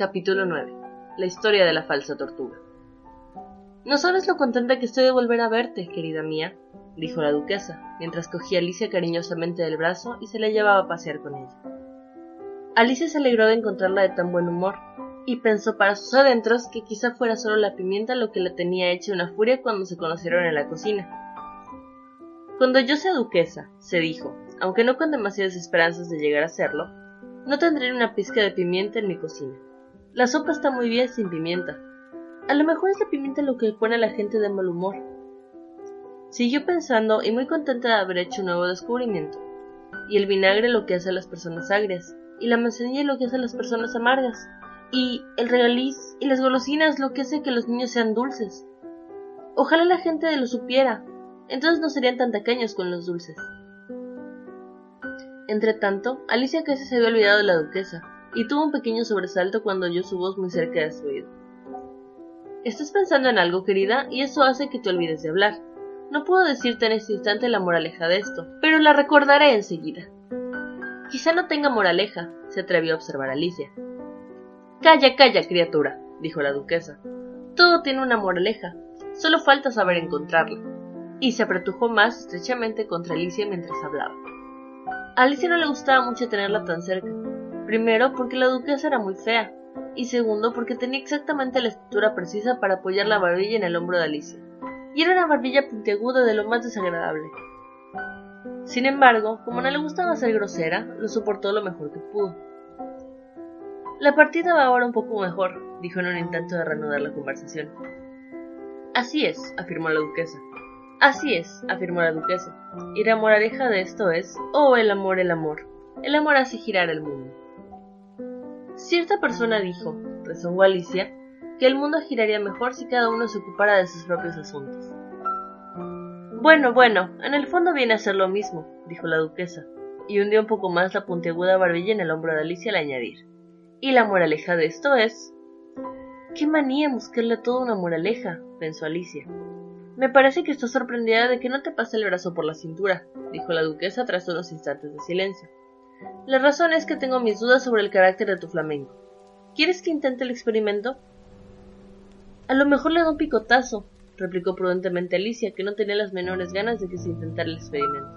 Capítulo 9. La historia de la falsa tortuga. No sabes lo contenta que estoy de volver a verte, querida mía, dijo la duquesa, mientras cogía a Alicia cariñosamente del brazo y se la llevaba a pasear con ella. Alicia se alegró de encontrarla de tan buen humor, y pensó para sus adentros que quizá fuera solo la pimienta lo que la tenía hecha una furia cuando se conocieron en la cocina. Cuando yo sea duquesa, se dijo, aunque no con demasiadas esperanzas de llegar a serlo, no tendré una pizca de pimienta en mi cocina. La sopa está muy bien sin pimienta. A lo mejor es la pimienta lo que pone a la gente de mal humor. Siguió pensando y muy contenta de haber hecho un nuevo descubrimiento. Y el vinagre lo que hace a las personas agrias, y la manzanilla lo que hace a las personas amargas, y el regaliz y las golosinas lo que hace que los niños sean dulces. Ojalá la gente lo supiera, entonces no serían tan tacaños con los dulces. Entretanto, Alicia casi se había olvidado de la duquesa, y tuvo un pequeño sobresalto cuando oyó su voz muy cerca de su oído. Estás pensando en algo, querida, y eso hace que te olvides de hablar. No puedo decirte en este instante la moraleja de esto, pero la recordaré enseguida. Quizá no tenga moraleja, se atrevió a observar Alicia. Calla, calla, criatura, dijo la duquesa. Todo tiene una moraleja, solo falta saber encontrarla. Y se apretujó más estrechamente contra Alicia mientras hablaba. A Alicia no le gustaba mucho tenerla tan cerca. Primero, porque la duquesa era muy fea, y segundo, porque tenía exactamente la estatura precisa para apoyar la barbilla en el hombro de Alicia. Y era una barbilla puntiaguda de lo más desagradable. Sin embargo, como no le gustaba ser grosera, lo soportó lo mejor que pudo. La partida va ahora un poco mejor, dijo en un intento de reanudar la conversación. Así es, afirmó la duquesa. Así es, afirmó la duquesa, y la moraleja de esto es, oh, el amor, el amor. El amor hace girar el mundo. Cierta persona dijo, rezongó Alicia, que el mundo giraría mejor si cada uno se ocupara de sus propios asuntos. Bueno, bueno, en el fondo viene a ser lo mismo, dijo la duquesa, y hundió un poco más la puntiaguda barbilla en el hombro de Alicia al añadir. Y la moraleja de esto es... Qué manía buscarle toda una moraleja, pensó Alicia. Me parece que estás sorprendida de que no te pase el brazo por la cintura, dijo la duquesa tras unos instantes de silencio. La razón es que tengo mis dudas sobre el carácter de tu flamenco. ¿Quieres que intente el experimento? A lo mejor le da un picotazo, replicó prudentemente Alicia, que no tenía las menores ganas de que se intentara el experimento.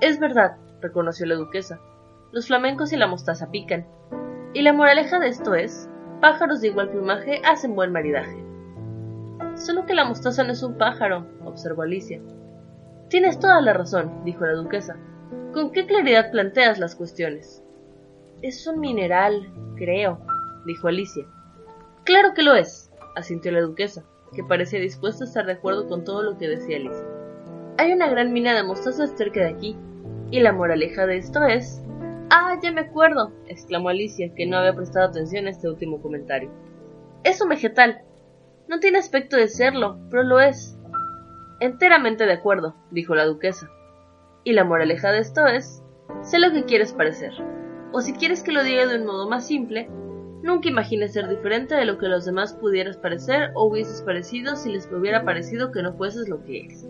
Es verdad, reconoció la duquesa. Los flamencos y la mostaza pican. Y la moraleja de esto es, pájaros de igual plumaje hacen buen maridaje. Solo que la mostaza no es un pájaro, observó Alicia. Tienes toda la razón, dijo la duquesa. ¿Con qué claridad planteas las cuestiones? Es un mineral, creo, dijo Alicia. Claro que lo es, asintió la duquesa, que parecía dispuesta a estar de acuerdo con todo lo que decía Alicia. Hay una gran mina de mostaza cerca de aquí, y la moraleja de esto es... Ah, ya me acuerdo, exclamó Alicia, que no había prestado atención a este último comentario. Es un vegetal, no tiene aspecto de serlo, pero lo es. Enteramente de acuerdo, dijo la duquesa. Y la moraleja de esto es, sé lo que quieres parecer. O si quieres que lo diga de un modo más simple, nunca imagines ser diferente de lo que los demás pudieras parecer o hubieses parecido si les hubiera parecido que no fueses lo que eres.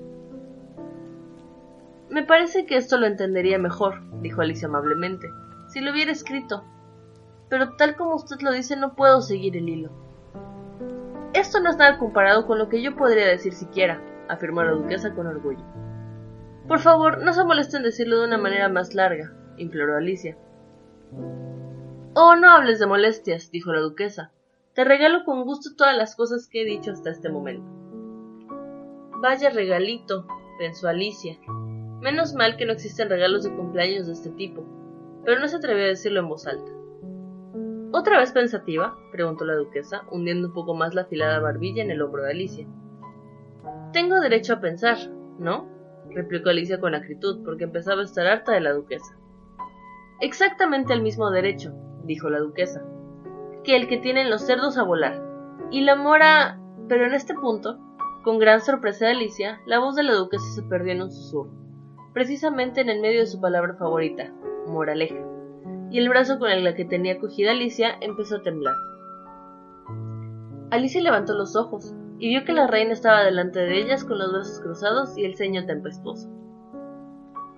Me parece que esto lo entendería mejor, dijo Alicia amablemente, si lo hubiera escrito. Pero tal como usted lo dice no puedo seguir el hilo. Esto no es nada comparado con lo que yo podría decir siquiera, afirmó la duquesa con orgullo. Por favor, no se molesten en decirlo de una manera más larga, imploró Alicia. Oh, no hables de molestias, dijo la duquesa. Te regalo con gusto todas las cosas que he dicho hasta este momento. Vaya regalito, pensó Alicia. Menos mal que no existen regalos de cumpleaños de este tipo, pero no se atrevió a decirlo en voz alta. ¿Otra vez pensativa? preguntó la duquesa, hundiendo un poco más la afilada barbilla en el hombro de Alicia. Tengo derecho a pensar, ¿no? Replicó Alicia con acritud, porque empezaba a estar harta de la duquesa. Exactamente el mismo derecho, dijo la duquesa, que el que tienen los cerdos a volar. Y la mora. Pero en este punto, con gran sorpresa de Alicia, la voz de la duquesa se perdió en un susurro, precisamente en el medio de su palabra favorita, moraleja y el brazo con el que tenía cogida Alicia empezó a temblar. Alicia levantó los ojos y vio que la reina estaba delante de ellas con los brazos cruzados y el ceño tempestuoso.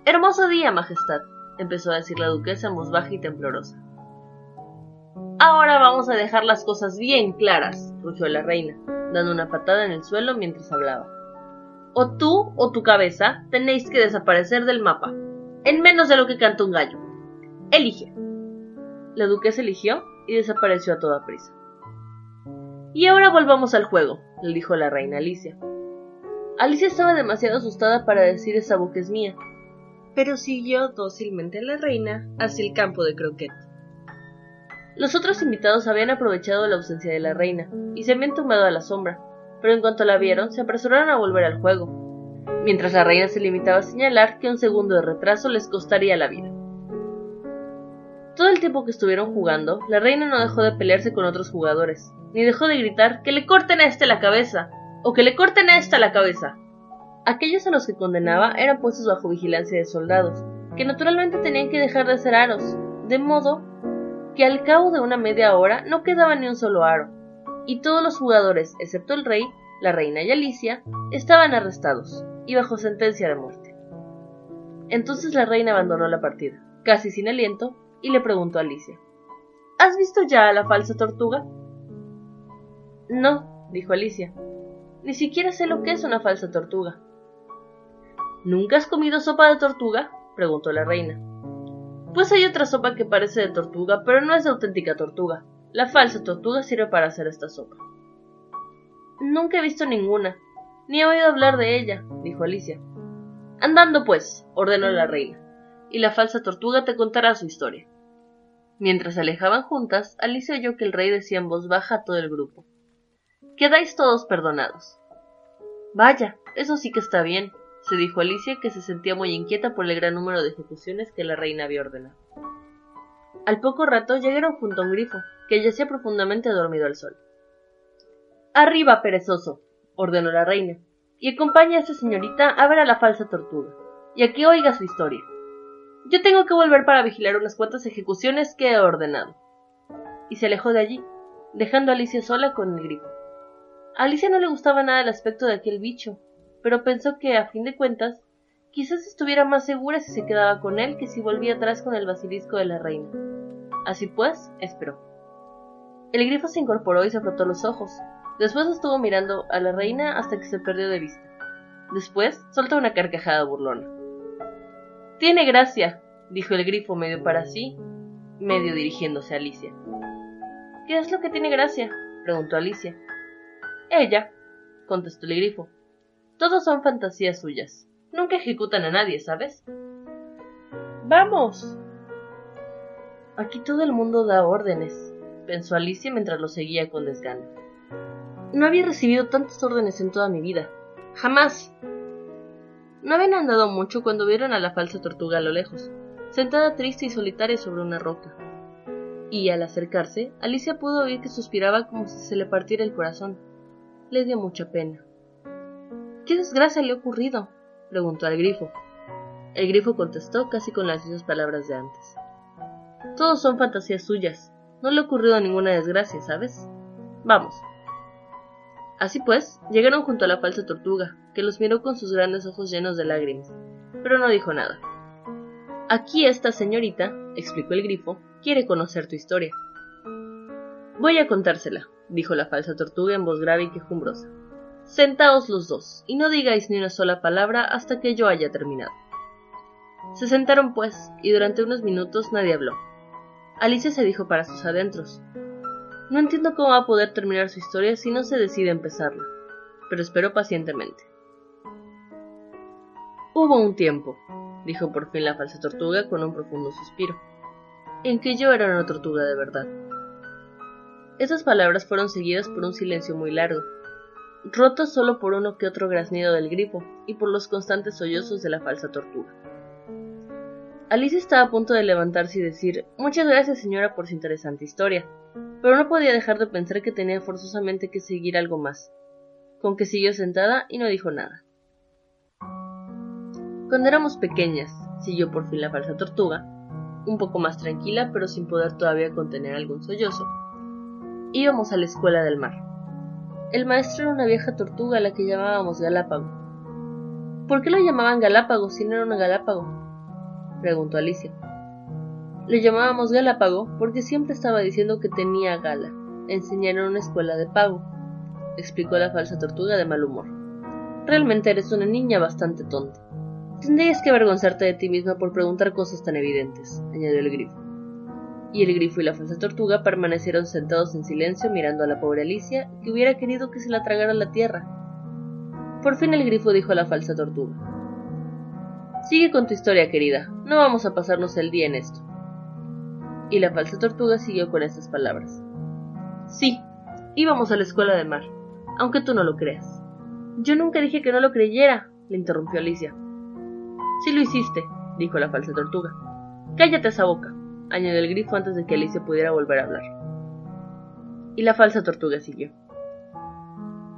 Hermoso día, Majestad, empezó a decir la duquesa en voz baja y temblorosa. Ahora vamos a dejar las cosas bien claras, rugió la reina, dando una patada en el suelo mientras hablaba. O tú o tu cabeza tenéis que desaparecer del mapa, en menos de lo que canta un gallo. Elige. La duquesa eligió y desapareció a toda prisa. Y ahora volvamos al juego, le dijo la reina Alicia. Alicia estaba demasiado asustada para decir esa boca es mía, pero siguió dócilmente a la reina hacia el campo de croquet. Los otros invitados habían aprovechado la ausencia de la reina y se habían tumbado a la sombra, pero en cuanto la vieron se apresuraron a volver al juego, mientras la reina se limitaba a señalar que un segundo de retraso les costaría la vida. Todo el tiempo que estuvieron jugando, la reina no dejó de pelearse con otros jugadores, ni dejó de gritar que le corten a este la cabeza, o que le corten a esta la cabeza. Aquellos a los que condenaba eran puestos bajo vigilancia de soldados, que naturalmente tenían que dejar de hacer aros, de modo que al cabo de una media hora no quedaba ni un solo aro, y todos los jugadores, excepto el rey, la reina y Alicia, estaban arrestados y bajo sentencia de muerte. Entonces la reina abandonó la partida, casi sin aliento, y le preguntó a Alicia ¿Has visto ya a la falsa tortuga? No, dijo Alicia. Ni siquiera sé lo que es una falsa tortuga. ¿Nunca has comido sopa de tortuga? preguntó la reina. Pues hay otra sopa que parece de tortuga, pero no es de auténtica tortuga. La falsa tortuga sirve para hacer esta sopa. Nunca he visto ninguna, ni he oído hablar de ella, dijo Alicia. Andando, pues, ordenó la reina, y la falsa tortuga te contará su historia. Mientras se alejaban juntas, Alicia oyó que el rey decía en voz baja a todo el grupo. Quedáis todos perdonados. Vaya, eso sí que está bien, se dijo Alicia, que se sentía muy inquieta por el gran número de ejecuciones que la reina había ordenado. Al poco rato llegaron junto a un grifo, que yacía profundamente dormido al sol. Arriba, perezoso, ordenó la reina, y acompañe a esa señorita a ver a la falsa tortuga, y a que oiga su historia. Yo tengo que volver para vigilar unas cuantas ejecuciones que he ordenado. Y se alejó de allí, dejando a Alicia sola con el grifo. A Alicia no le gustaba nada el aspecto de aquel bicho, pero pensó que, a fin de cuentas, quizás estuviera más segura si se quedaba con él que si volvía atrás con el basilisco de la reina. Así pues, esperó. El grifo se incorporó y se frotó los ojos. Después estuvo mirando a la reina hasta que se perdió de vista. Después soltó una carcajada burlona. Tiene gracia, dijo el grifo medio para sí, medio dirigiéndose a Alicia. ¿Qué es lo que tiene gracia? preguntó Alicia. Ella, contestó el grifo. Todos son fantasías suyas. Nunca ejecutan a nadie, ¿sabes? Vamos. Aquí todo el mundo da órdenes, pensó Alicia mientras lo seguía con desgano. No había recibido tantas órdenes en toda mi vida. Jamás. No habían andado mucho cuando vieron a la falsa tortuga a lo lejos, sentada triste y solitaria sobre una roca. Y al acercarse, Alicia pudo oír que suspiraba como si se le partiera el corazón le dio mucha pena. ¿Qué desgracia le ha ocurrido? preguntó al grifo. El grifo contestó casi con las mismas palabras de antes. Todos son fantasías suyas. No le ha ocurrido ninguna desgracia, ¿sabes? Vamos. Así pues, llegaron junto a la falsa tortuga, que los miró con sus grandes ojos llenos de lágrimas, pero no dijo nada. Aquí esta señorita, explicó el grifo, quiere conocer tu historia. Voy a contársela, dijo la falsa tortuga en voz grave y quejumbrosa. Sentaos los dos, y no digáis ni una sola palabra hasta que yo haya terminado. Se sentaron, pues, y durante unos minutos nadie habló. Alicia se dijo para sus adentros. No entiendo cómo va a poder terminar su historia si no se decide empezarla, pero espero pacientemente. Hubo un tiempo, dijo por fin la falsa tortuga con un profundo suspiro, en que yo era una tortuga de verdad. Esas palabras fueron seguidas por un silencio muy largo, roto solo por uno que otro graznido del grifo y por los constantes sollozos de la falsa tortuga. Alicia estaba a punto de levantarse y decir Muchas gracias señora por su interesante historia, pero no podía dejar de pensar que tenía forzosamente que seguir algo más, con que siguió sentada y no dijo nada. Cuando éramos pequeñas, siguió por fin la falsa tortuga, un poco más tranquila pero sin poder todavía contener algún sollozo, íbamos a la escuela del mar. El maestro era una vieja tortuga a la que llamábamos Galápago. ¿Por qué lo llamaban Galápago si no era una Galápago? preguntó Alicia. Le llamábamos Galápago porque siempre estaba diciendo que tenía gala. Enseñar en una escuela de pago, explicó la falsa tortuga de mal humor. Realmente eres una niña bastante tonta. Tendrías que avergonzarte de ti misma por preguntar cosas tan evidentes, añadió el grifo. Y el grifo y la falsa tortuga permanecieron sentados en silencio mirando a la pobre Alicia, que hubiera querido que se la tragara la tierra. Por fin el grifo dijo a la falsa tortuga. Sigue con tu historia, querida. No vamos a pasarnos el día en esto. Y la falsa tortuga siguió con estas palabras. Sí, íbamos a la escuela de mar, aunque tú no lo creas. Yo nunca dije que no lo creyera, le interrumpió Alicia. Sí lo hiciste, dijo la falsa tortuga. Cállate esa boca, añadió el grifo antes de que Alicia pudiera volver a hablar. Y la falsa tortuga siguió.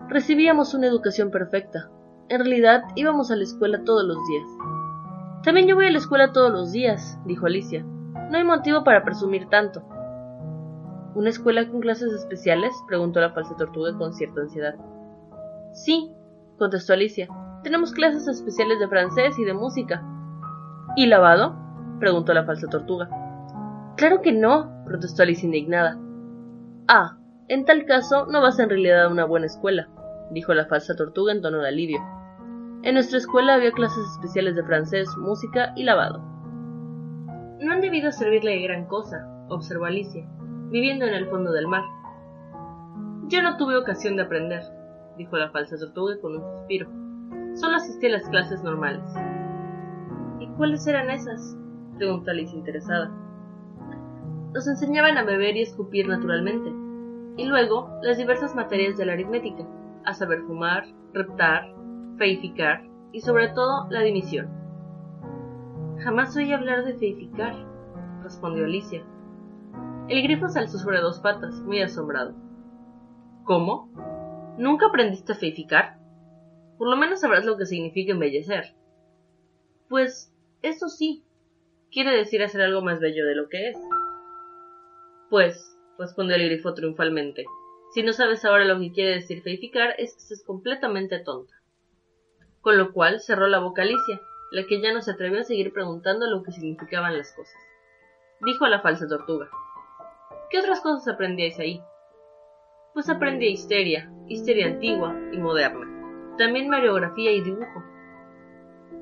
Recibíamos una educación perfecta. En realidad íbamos a la escuela todos los días. También yo voy a la escuela todos los días, dijo Alicia. No hay motivo para presumir tanto. ¿Una escuela con clases especiales? preguntó la falsa tortuga con cierta ansiedad. Sí, contestó Alicia. Tenemos clases especiales de francés y de música. ¿Y lavado? preguntó la falsa tortuga. Claro que no, protestó Alicia indignada. Ah, en tal caso no vas en realidad a una buena escuela, dijo la falsa tortuga en tono de alivio. En nuestra escuela había clases especiales de francés, música y lavado. No han debido servirle de gran cosa, observó Alicia, viviendo en el fondo del mar. Yo no tuve ocasión de aprender, dijo la falsa tortuga con un suspiro. Solo asistí a las clases normales. ¿Y cuáles eran esas? preguntó Alicia interesada. Nos enseñaban a beber y escupir naturalmente, y luego las diversas materias de la aritmética, a saber fumar, reptar, feificar y sobre todo la dimisión. Jamás oí hablar de feificar, respondió Alicia. El grifo se alzó sobre dos patas, muy asombrado. ¿Cómo? ¿Nunca aprendiste a feificar? Por lo menos sabrás lo que significa embellecer. Pues, eso sí, quiere decir hacer algo más bello de lo que es. Pues, respondió el grifo triunfalmente, si no sabes ahora lo que quiere decir feificar, es que estás completamente tonta con lo cual cerró la boca Alicia, la que ya no se atrevió a seguir preguntando lo que significaban las cosas. Dijo a la falsa tortuga. ¿Qué otras cosas aprendíais ahí? Pues aprendí histeria, histeria antigua y moderna, también mariografía y dibujo.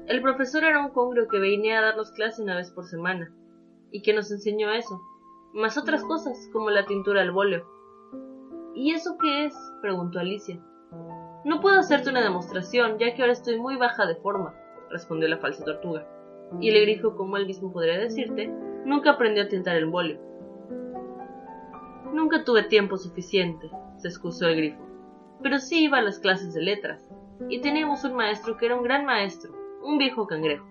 El profesor era un congrio que venía a darnos clase una vez por semana, y que nos enseñó eso, más otras cosas, como la tintura al bóleo. ¿Y eso qué es? preguntó Alicia. No puedo hacerte una demostración, ya que ahora estoy muy baja de forma, respondió la falsa tortuga. Y el grifo, como él mismo podría decirte, nunca aprendió a tintar el bolio. Nunca tuve tiempo suficiente, se excusó el grifo, pero sí iba a las clases de letras, y teníamos un maestro que era un gran maestro, un viejo cangrejo.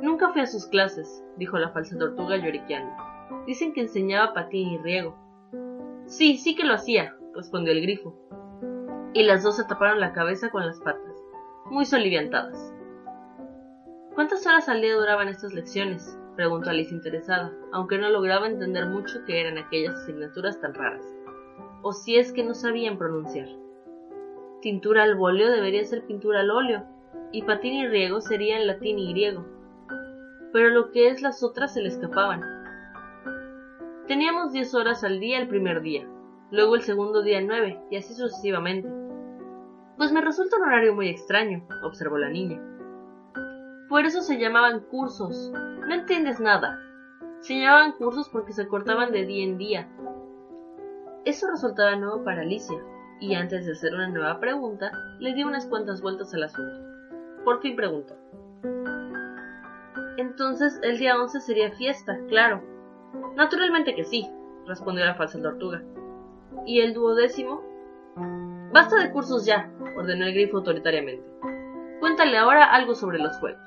Nunca fui a sus clases, dijo la falsa tortuga lloriqueando. Dicen que enseñaba patín y riego. Sí, sí que lo hacía, respondió el grifo, y las dos se taparon la cabeza con las patas, muy soliviantadas. ¿Cuántas horas al día duraban estas lecciones? preguntó Alice interesada, aunque no lograba entender mucho qué eran aquellas asignaturas tan raras, o si es que no sabían pronunciar. Tintura al bolio debería ser pintura al óleo, y patín y riego serían latín y griego, pero lo que es las otras se le escapaban. Teníamos diez horas al día el primer día, luego el segundo día nueve, y así sucesivamente. Pues me resulta un horario muy extraño, observó la niña. Por eso se llamaban cursos. No entiendes nada. Se llamaban cursos porque se cortaban de día en día. Eso resultaba nuevo para Alicia, y antes de hacer una nueva pregunta, le dio unas cuantas vueltas al asunto. Por fin preguntó. Entonces el día once sería fiesta, claro. Naturalmente que sí, respondió la falsa tortuga. ¿Y el duodécimo? Basta de cursos ya, ordenó el grifo autoritariamente. Cuéntale ahora algo sobre los juegos.